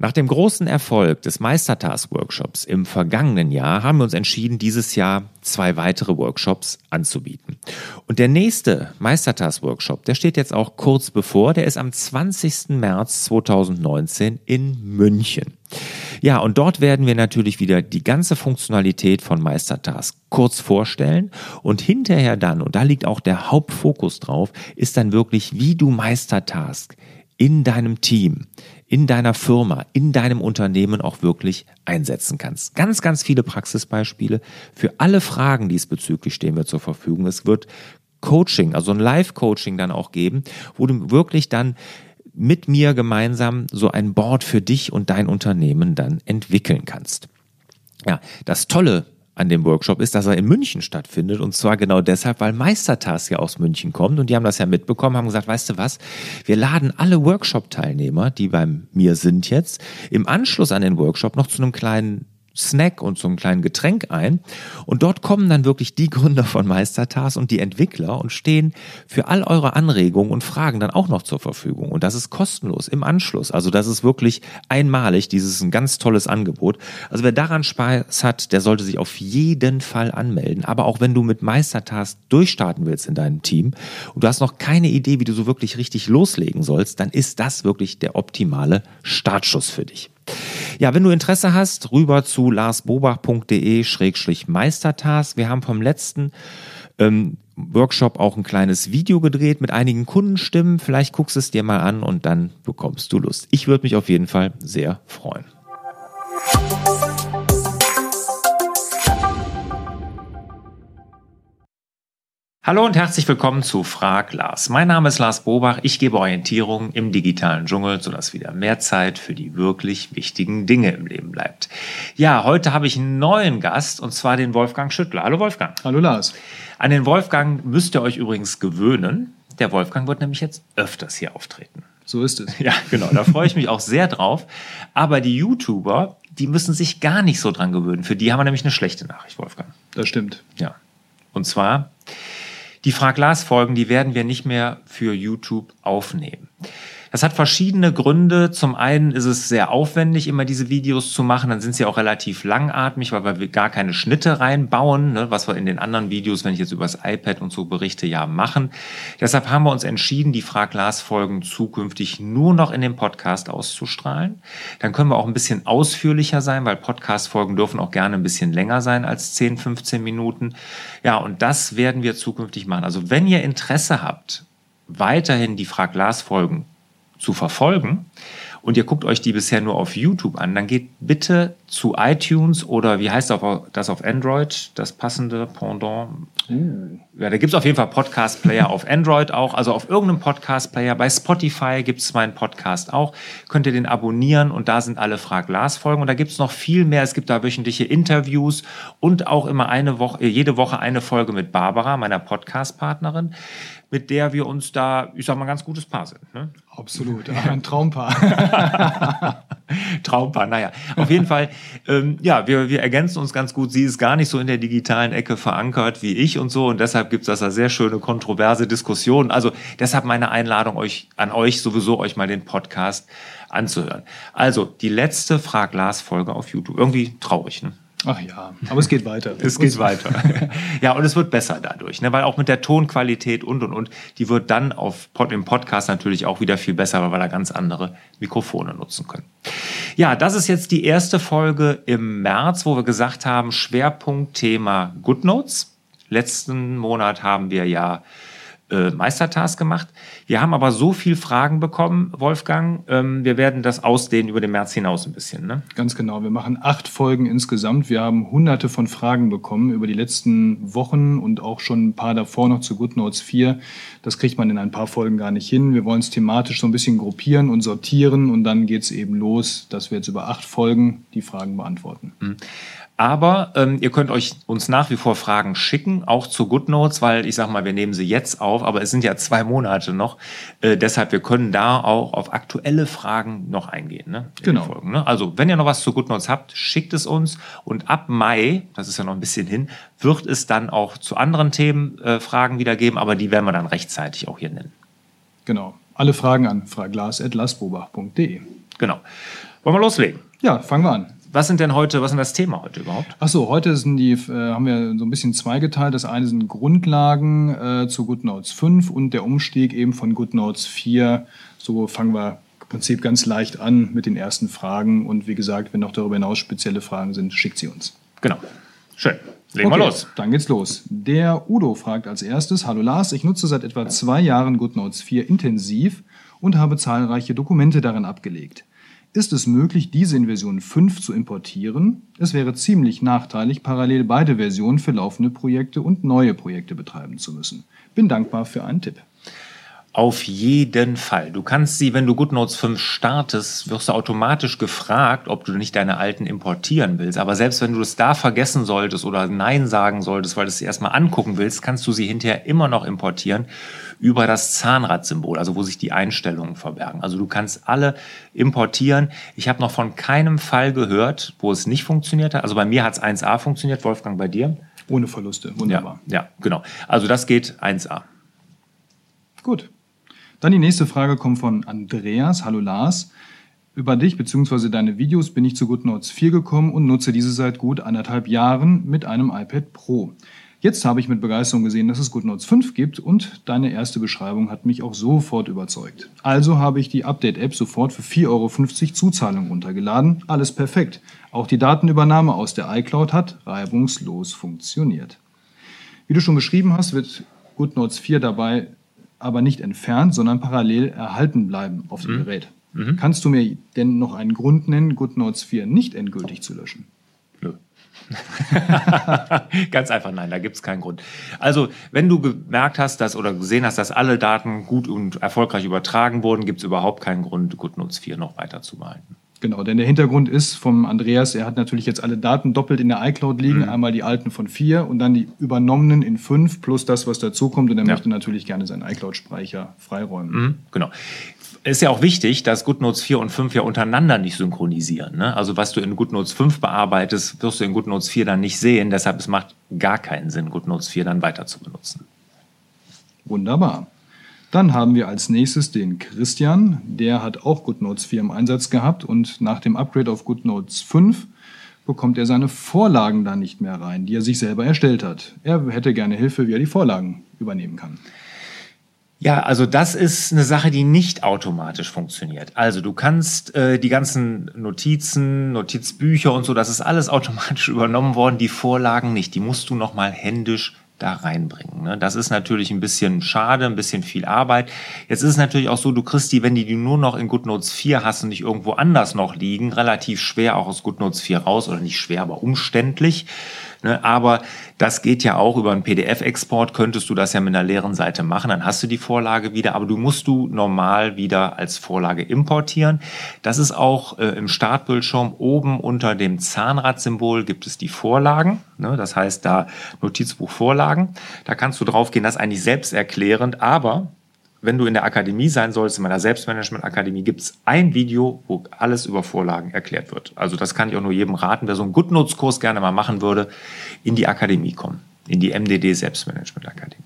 Nach dem großen Erfolg des Meistertask-Workshops im vergangenen Jahr haben wir uns entschieden, dieses Jahr zwei weitere Workshops anzubieten. Und der nächste Meistertask-Workshop, der steht jetzt auch kurz bevor, der ist am 20. März 2019 in München. Ja, und dort werden wir natürlich wieder die ganze Funktionalität von Meistertask kurz vorstellen und hinterher dann, und da liegt auch der Hauptfokus drauf, ist dann wirklich, wie du Meistertask in deinem Team, in deiner Firma, in deinem Unternehmen auch wirklich einsetzen kannst. Ganz, ganz viele Praxisbeispiele. Für alle Fragen diesbezüglich stehen wir zur Verfügung. Es wird Coaching, also ein Live-Coaching dann auch geben, wo du wirklich dann mit mir gemeinsam so ein Board für dich und dein Unternehmen dann entwickeln kannst. Ja, das Tolle an dem Workshop ist, dass er in München stattfindet. Und zwar genau deshalb, weil Meistertask ja aus München kommt. Und die haben das ja mitbekommen, haben gesagt, weißt du was, wir laden alle Workshop-Teilnehmer, die bei mir sind jetzt, im Anschluss an den Workshop noch zu einem kleinen Snack und so einem kleinen Getränk ein. Und dort kommen dann wirklich die Gründer von Meistertas und die Entwickler und stehen für all eure Anregungen und Fragen dann auch noch zur Verfügung. Und das ist kostenlos im Anschluss. Also das ist wirklich einmalig. Dieses ist ein ganz tolles Angebot. Also wer daran Spaß hat, der sollte sich auf jeden Fall anmelden. Aber auch wenn du mit Meistertas durchstarten willst in deinem Team und du hast noch keine Idee, wie du so wirklich richtig loslegen sollst, dann ist das wirklich der optimale Startschuss für dich. Ja, wenn du Interesse hast, rüber zu larsbobach.de-meistertask. Wir haben vom letzten ähm, Workshop auch ein kleines Video gedreht mit einigen Kundenstimmen. Vielleicht guckst es dir mal an und dann bekommst du Lust. Ich würde mich auf jeden Fall sehr freuen. Hallo und herzlich willkommen zu Frag Lars. Mein Name ist Lars Bobach. Ich gebe Orientierung im digitalen Dschungel, sodass wieder mehr Zeit für die wirklich wichtigen Dinge im Leben bleibt. Ja, heute habe ich einen neuen Gast und zwar den Wolfgang Schüttler. Hallo Wolfgang. Hallo Lars. An den Wolfgang müsst ihr euch übrigens gewöhnen. Der Wolfgang wird nämlich jetzt öfters hier auftreten. So ist es. Ja, genau. Da freue ich mich auch sehr drauf. Aber die YouTuber, die müssen sich gar nicht so dran gewöhnen. Für die haben wir nämlich eine schlechte Nachricht, Wolfgang. Das stimmt. Ja. Und zwar die Frag-Glas-Folgen, die werden wir nicht mehr für YouTube aufnehmen. Das hat verschiedene Gründe. Zum einen ist es sehr aufwendig, immer diese Videos zu machen. Dann sind sie auch relativ langatmig, weil wir gar keine Schnitte reinbauen, ne, was wir in den anderen Videos, wenn ich jetzt über das iPad und so berichte, ja machen. Deshalb haben wir uns entschieden, die Frag-Glas-Folgen zukünftig nur noch in dem Podcast auszustrahlen. Dann können wir auch ein bisschen ausführlicher sein, weil Podcast-Folgen dürfen auch gerne ein bisschen länger sein als 10, 15 Minuten. Ja, und das werden wir zukünftig machen. Also wenn ihr Interesse habt, weiterhin die Frag-Glas-Folgen zu verfolgen und ihr guckt euch die bisher nur auf YouTube an, dann geht bitte zu iTunes oder wie heißt das auf Android, das passende Pendant? Uh. Ja, da gibt es auf jeden Fall Podcast-Player auf Android auch, also auf irgendeinem Podcast-Player. Bei Spotify gibt es meinen Podcast auch. Könnt ihr den abonnieren und da sind alle Frag-Glas-Folgen. Und da gibt es noch viel mehr. Es gibt da wöchentliche Interviews und auch immer eine Woche, jede Woche eine Folge mit Barbara, meiner Podcast-Partnerin mit der wir uns da, ich sag mal, ganz gutes Paar sind. Ne? Absolut, ein Traumpaar. Traumpaar, naja. Auf jeden Fall, ähm, ja, wir, wir ergänzen uns ganz gut. Sie ist gar nicht so in der digitalen Ecke verankert wie ich und so. Und deshalb gibt es da sehr schöne, kontroverse Diskussionen. Also deshalb meine Einladung euch, an euch sowieso, euch mal den Podcast anzuhören. Also die letzte Frag-Lars-Folge auf YouTube. Irgendwie traurig, ne? Ach ja, aber es geht weiter. es geht weiter. ja, und es wird besser dadurch, ne? weil auch mit der Tonqualität und und und, die wird dann auf im Podcast natürlich auch wieder viel besser, weil wir da ganz andere Mikrofone nutzen können. Ja, das ist jetzt die erste Folge im März, wo wir gesagt haben, Schwerpunktthema GoodNotes. Letzten Monat haben wir ja äh, Meistertask gemacht. Wir haben aber so viel Fragen bekommen, Wolfgang. Ähm, wir werden das ausdehnen über den März hinaus ein bisschen. Ne? Ganz genau. Wir machen acht Folgen insgesamt. Wir haben hunderte von Fragen bekommen über die letzten Wochen und auch schon ein paar davor noch zu GoodNotes 4. Das kriegt man in ein paar Folgen gar nicht hin. Wir wollen es thematisch so ein bisschen gruppieren und sortieren und dann geht es eben los, dass wir jetzt über acht Folgen die Fragen beantworten. Mhm. Aber ähm, ihr könnt euch uns nach wie vor Fragen schicken, auch zu GoodNotes, weil ich sage mal, wir nehmen sie jetzt auf, aber es sind ja zwei Monate noch. Äh, deshalb, wir können da auch auf aktuelle Fragen noch eingehen. Ne, genau. Folgen, ne? Also, wenn ihr noch was zu GoodNotes habt, schickt es uns. Und ab Mai, das ist ja noch ein bisschen hin, wird es dann auch zu anderen Themen äh, Fragen wieder geben, aber die werden wir dann rechtzeitig auch hier nennen. Genau. Alle Fragen an fraglas.lasbobach.de. Genau. Wollen wir loslegen? Ja, fangen wir an. Was sind denn heute, was ist denn das Thema heute überhaupt? Achso, heute sind die, äh, haben wir so ein bisschen zweigeteilt. Das eine sind Grundlagen äh, zu GoodNotes 5 und der Umstieg eben von GoodNotes 4. So fangen wir im Prinzip ganz leicht an mit den ersten Fragen. Und wie gesagt, wenn noch darüber hinaus spezielle Fragen sind, schickt sie uns. Genau. Schön. Legen okay, wir los. Dann geht's los. Der Udo fragt als erstes: Hallo Lars, ich nutze seit etwa zwei Jahren GoodNotes 4 intensiv und habe zahlreiche Dokumente darin abgelegt. Ist es möglich, diese in Version 5 zu importieren? Es wäre ziemlich nachteilig, parallel beide Versionen für laufende Projekte und neue Projekte betreiben zu müssen. Bin dankbar für einen Tipp. Auf jeden Fall. Du kannst sie, wenn du GoodNotes 5 startest, wirst du automatisch gefragt, ob du nicht deine alten importieren willst. Aber selbst wenn du es da vergessen solltest oder Nein sagen solltest, weil du es erstmal angucken willst, kannst du sie hinterher immer noch importieren über das Zahnradsymbol, also wo sich die Einstellungen verbergen. Also du kannst alle importieren. Ich habe noch von keinem Fall gehört, wo es nicht funktioniert hat. Also bei mir hat es 1a funktioniert, Wolfgang, bei dir? Ohne Verluste, wunderbar. Ja, ja, genau. Also das geht 1a. Gut. Dann die nächste Frage kommt von Andreas. Hallo Lars. Über dich bzw. deine Videos bin ich zu GoodNotes 4 gekommen und nutze diese seit gut anderthalb Jahren mit einem iPad Pro. Jetzt habe ich mit Begeisterung gesehen, dass es GoodNotes 5 gibt und deine erste Beschreibung hat mich auch sofort überzeugt. Also habe ich die Update-App sofort für 4,50 Euro Zuzahlung runtergeladen. Alles perfekt. Auch die Datenübernahme aus der iCloud hat reibungslos funktioniert. Wie du schon beschrieben hast, wird GoodNotes 4 dabei aber nicht entfernt, sondern parallel erhalten bleiben auf dem mhm. Gerät. Mhm. Kannst du mir denn noch einen Grund nennen, GoodNotes 4 nicht endgültig zu löschen? Nö. Ganz einfach nein, da gibt es keinen Grund. Also, wenn du gemerkt hast, dass oder gesehen hast, dass alle Daten gut und erfolgreich übertragen wurden, gibt es überhaupt keinen Grund, GoodNotes 4 noch weiter zu behalten. Genau, denn der Hintergrund ist vom Andreas, er hat natürlich jetzt alle Daten doppelt in der iCloud liegen, mhm. einmal die alten von vier und dann die übernommenen in fünf plus das, was dazukommt und er ja. möchte natürlich gerne seinen iCloud-Speicher freiräumen. Mhm, genau. Ist ja auch wichtig, dass GoodNotes 4 und 5 ja untereinander nicht synchronisieren. Ne? Also was du in GoodNotes 5 bearbeitest, wirst du in GoodNotes 4 dann nicht sehen. Deshalb es macht gar keinen Sinn, GoodNotes 4 dann weiter zu benutzen. Wunderbar. Dann haben wir als nächstes den Christian, der hat auch GoodNotes 4 im Einsatz gehabt und nach dem Upgrade auf GoodNotes 5 bekommt er seine Vorlagen da nicht mehr rein, die er sich selber erstellt hat. Er hätte gerne Hilfe, wie er die Vorlagen übernehmen kann. Ja, also das ist eine Sache, die nicht automatisch funktioniert. Also du kannst äh, die ganzen Notizen, Notizbücher und so, das ist alles automatisch übernommen worden, die Vorlagen nicht. Die musst du nochmal händisch da reinbringen. Ne? Das ist natürlich ein bisschen schade, ein bisschen viel Arbeit. Jetzt ist es natürlich auch so, du kriegst die, wenn die, die nur noch in GoodNotes 4 hast und nicht irgendwo anders noch liegen, relativ schwer auch aus GoodNotes 4 raus oder nicht schwer, aber umständlich. Ne? Aber das geht ja auch über einen PDF-Export, könntest du das ja mit einer leeren Seite machen, dann hast du die Vorlage wieder, aber du musst du normal wieder als Vorlage importieren. Das ist auch äh, im Startbildschirm oben unter dem Zahnradsymbol gibt es die Vorlagen. Ne? Das heißt da Notizbuch Vorlagen. Da kannst du drauf gehen, das ist eigentlich selbsterklärend, aber wenn du in der Akademie sein sollst, in meiner Selbstmanagement-Akademie, gibt es ein Video, wo alles über Vorlagen erklärt wird. Also das kann ich auch nur jedem raten, wer so einen GoodNotes-Kurs gerne mal machen würde, in die Akademie kommen, in die MDD Selbstmanagement-Akademie.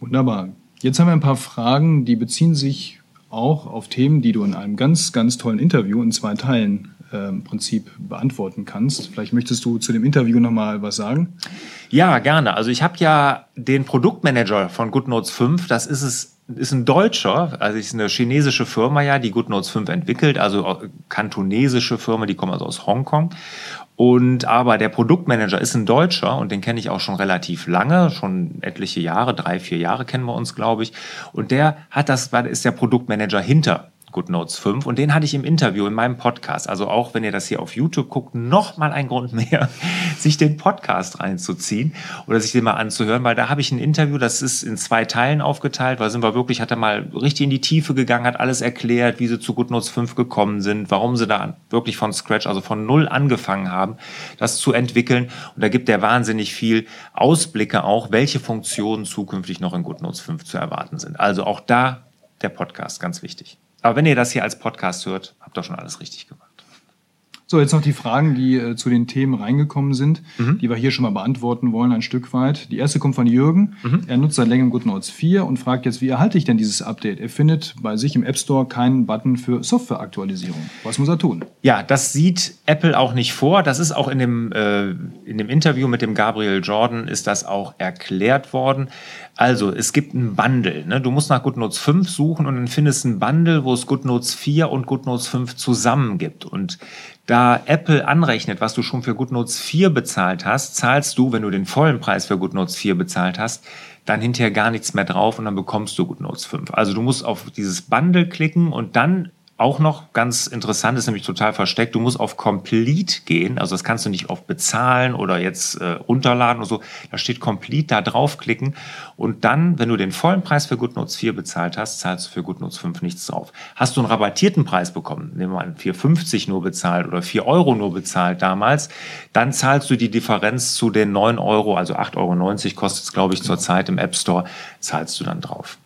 Wunderbar. Jetzt haben wir ein paar Fragen, die beziehen sich auch auf Themen, die du in einem ganz, ganz tollen Interview in zwei Teilen im Prinzip beantworten kannst. Vielleicht möchtest du zu dem Interview nochmal was sagen? Ja, gerne. Also ich habe ja den Produktmanager von GoodNotes 5, das ist es ist ein Deutscher, also ist eine chinesische Firma ja, die GoodNotes 5 entwickelt, also kantonesische Firma, die kommen also aus Hongkong. Und aber der Produktmanager ist ein Deutscher und den kenne ich auch schon relativ lange, schon etliche Jahre, drei, vier Jahre kennen wir uns, glaube ich. Und der hat das, ist der Produktmanager hinter GoodNotes 5 und den hatte ich im Interview in meinem Podcast. Also auch wenn ihr das hier auf YouTube guckt, noch mal ein Grund mehr, sich den Podcast reinzuziehen oder sich den mal anzuhören, weil da habe ich ein Interview, das ist in zwei Teilen aufgeteilt, weil sind wir wirklich, hat er mal richtig in die Tiefe gegangen, hat alles erklärt, wie sie zu GoodNotes 5 gekommen sind, warum sie da wirklich von Scratch, also von Null angefangen haben, das zu entwickeln. Und da gibt er wahnsinnig viel Ausblicke auch, welche Funktionen zukünftig noch in GoodNotes 5 zu erwarten sind. Also auch da der Podcast, ganz wichtig. Aber wenn ihr das hier als Podcast hört, habt ihr schon alles richtig gemacht. So, jetzt noch die Fragen, die äh, zu den Themen reingekommen sind, mhm. die wir hier schon mal beantworten wollen, ein Stück weit. Die erste kommt von Jürgen. Mhm. Er nutzt seit längerem GoodNotes 4 und fragt jetzt, wie erhalte ich denn dieses Update? Er findet bei sich im App Store keinen Button für Softwareaktualisierung. Was muss er tun? Ja, das sieht Apple auch nicht vor. Das ist auch in dem, äh, in dem Interview mit dem Gabriel Jordan ist das auch erklärt worden. Also, es gibt ein Bundle. Ne? Du musst nach GoodNotes 5 suchen und dann findest du ein Bundle, wo es GoodNotes 4 und GoodNotes 5 zusammen gibt. Und da Apple anrechnet, was du schon für GoodNotes 4 bezahlt hast, zahlst du, wenn du den vollen Preis für GoodNotes 4 bezahlt hast, dann hinterher gar nichts mehr drauf und dann bekommst du GoodNotes 5. Also du musst auf dieses Bundle klicken und dann auch noch ganz interessant, ist nämlich total versteckt, du musst auf Complete gehen, also das kannst du nicht auf Bezahlen oder jetzt äh, runterladen oder so, da steht Complete, da draufklicken und dann, wenn du den vollen Preis für GoodNotes 4 bezahlt hast, zahlst du für GoodNotes 5 nichts drauf. Hast du einen rabattierten Preis bekommen, nehmen wir an 4,50 nur bezahlt oder 4 Euro nur bezahlt damals, dann zahlst du die Differenz zu den 9 Euro, also 8,90 Euro kostet es, glaube ich, zurzeit im App Store, zahlst du dann drauf.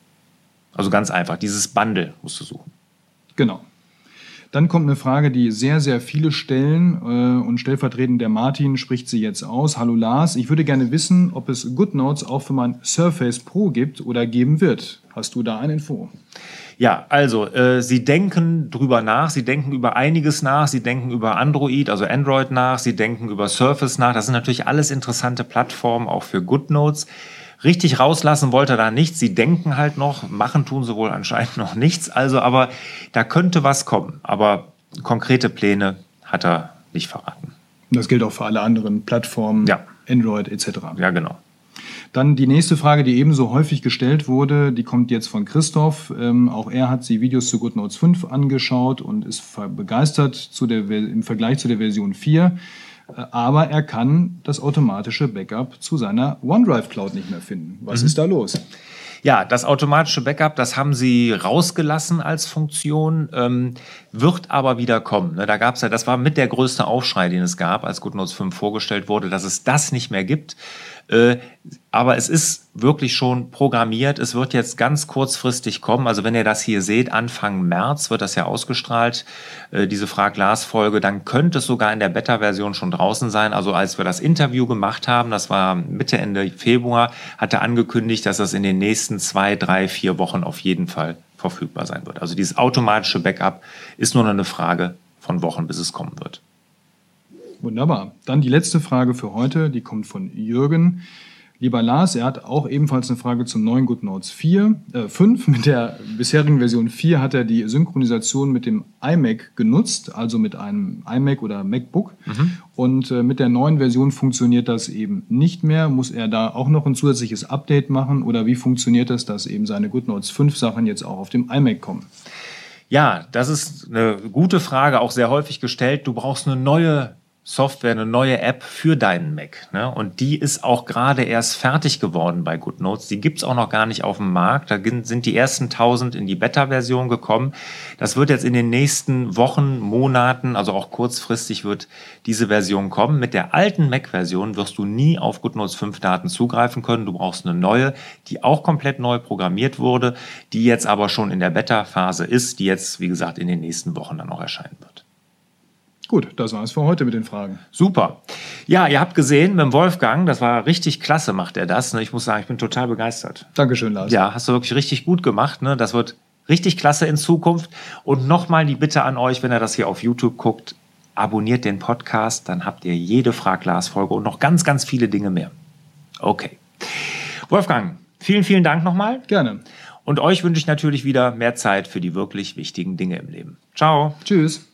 Also ganz einfach, dieses Bundle musst du suchen. Genau. Dann kommt eine Frage, die sehr, sehr viele stellen äh, und stellvertretend der Martin spricht sie jetzt aus. Hallo Lars, ich würde gerne wissen, ob es GoodNotes auch für mein Surface Pro gibt oder geben wird. Hast du da eine Info? Ja, also äh, Sie denken drüber nach, Sie denken über einiges nach, Sie denken über Android, also Android nach, Sie denken über Surface nach. Das sind natürlich alles interessante Plattformen, auch für GoodNotes. Richtig rauslassen wollte er da nichts. Sie denken halt noch, machen tun sie wohl anscheinend noch nichts. Also, aber da könnte was kommen. Aber konkrete Pläne hat er nicht verraten. Das gilt auch für alle anderen Plattformen, ja. Android etc. Ja, genau. Dann die nächste Frage, die ebenso häufig gestellt wurde, die kommt jetzt von Christoph. Ähm, auch er hat die Videos zu GoodNotes 5 angeschaut und ist begeistert zu der, im Vergleich zu der Version 4 aber er kann das automatische Backup zu seiner OneDrive Cloud nicht mehr finden. Was mhm. ist da los? Ja, das automatische Backup, das haben sie rausgelassen als Funktion, ähm, wird aber wieder kommen. Ne? Da gab es ja, das war mit der größte Aufschrei, den es gab, als GoodNotes 5 vorgestellt wurde, dass es das nicht mehr gibt. Äh, aber es ist wirklich schon programmiert. Es wird jetzt ganz kurzfristig kommen. Also wenn ihr das hier seht, Anfang März wird das ja ausgestrahlt, äh, diese Frag-Glas-Folge. Dann könnte es sogar in der Beta-Version schon draußen sein. Also als wir das Interview gemacht haben, das war Mitte, Ende Februar, hat er angekündigt, dass das in den nächsten zwei, drei, vier Wochen auf jeden Fall verfügbar sein wird. Also dieses automatische Backup ist nur noch eine Frage von Wochen, bis es kommen wird. Wunderbar. Dann die letzte Frage für heute, die kommt von Jürgen. Lieber Lars, er hat auch ebenfalls eine Frage zum neuen GoodNotes 4, äh 5. Mit der bisherigen Version 4 hat er die Synchronisation mit dem iMac genutzt, also mit einem iMac oder MacBook. Mhm. Und äh, mit der neuen Version funktioniert das eben nicht mehr. Muss er da auch noch ein zusätzliches Update machen oder wie funktioniert das, dass eben seine GoodNotes 5 Sachen jetzt auch auf dem iMac kommen? Ja, das ist eine gute Frage, auch sehr häufig gestellt. Du brauchst eine neue Software, eine neue App für deinen Mac. Ne? Und die ist auch gerade erst fertig geworden bei GoodNotes. Die gibt's auch noch gar nicht auf dem Markt. Da sind die ersten 1000 in die Beta-Version gekommen. Das wird jetzt in den nächsten Wochen, Monaten, also auch kurzfristig wird diese Version kommen. Mit der alten Mac-Version wirst du nie auf GoodNotes 5 Daten zugreifen können. Du brauchst eine neue, die auch komplett neu programmiert wurde, die jetzt aber schon in der Beta-Phase ist, die jetzt, wie gesagt, in den nächsten Wochen dann auch erscheinen wird. Gut, das war es für heute mit den Fragen. Super. Ja, ihr habt gesehen, mit dem Wolfgang, das war richtig klasse, macht er das. Ne? Ich muss sagen, ich bin total begeistert. Dankeschön, Lars. Ja, hast du wirklich richtig gut gemacht. Ne? Das wird richtig klasse in Zukunft. Und nochmal die Bitte an euch, wenn ihr das hier auf YouTube guckt, abonniert den Podcast, dann habt ihr jede Frag-Glas-Folge und noch ganz, ganz viele Dinge mehr. Okay. Wolfgang, vielen, vielen Dank nochmal. Gerne. Und euch wünsche ich natürlich wieder mehr Zeit für die wirklich wichtigen Dinge im Leben. Ciao. Tschüss.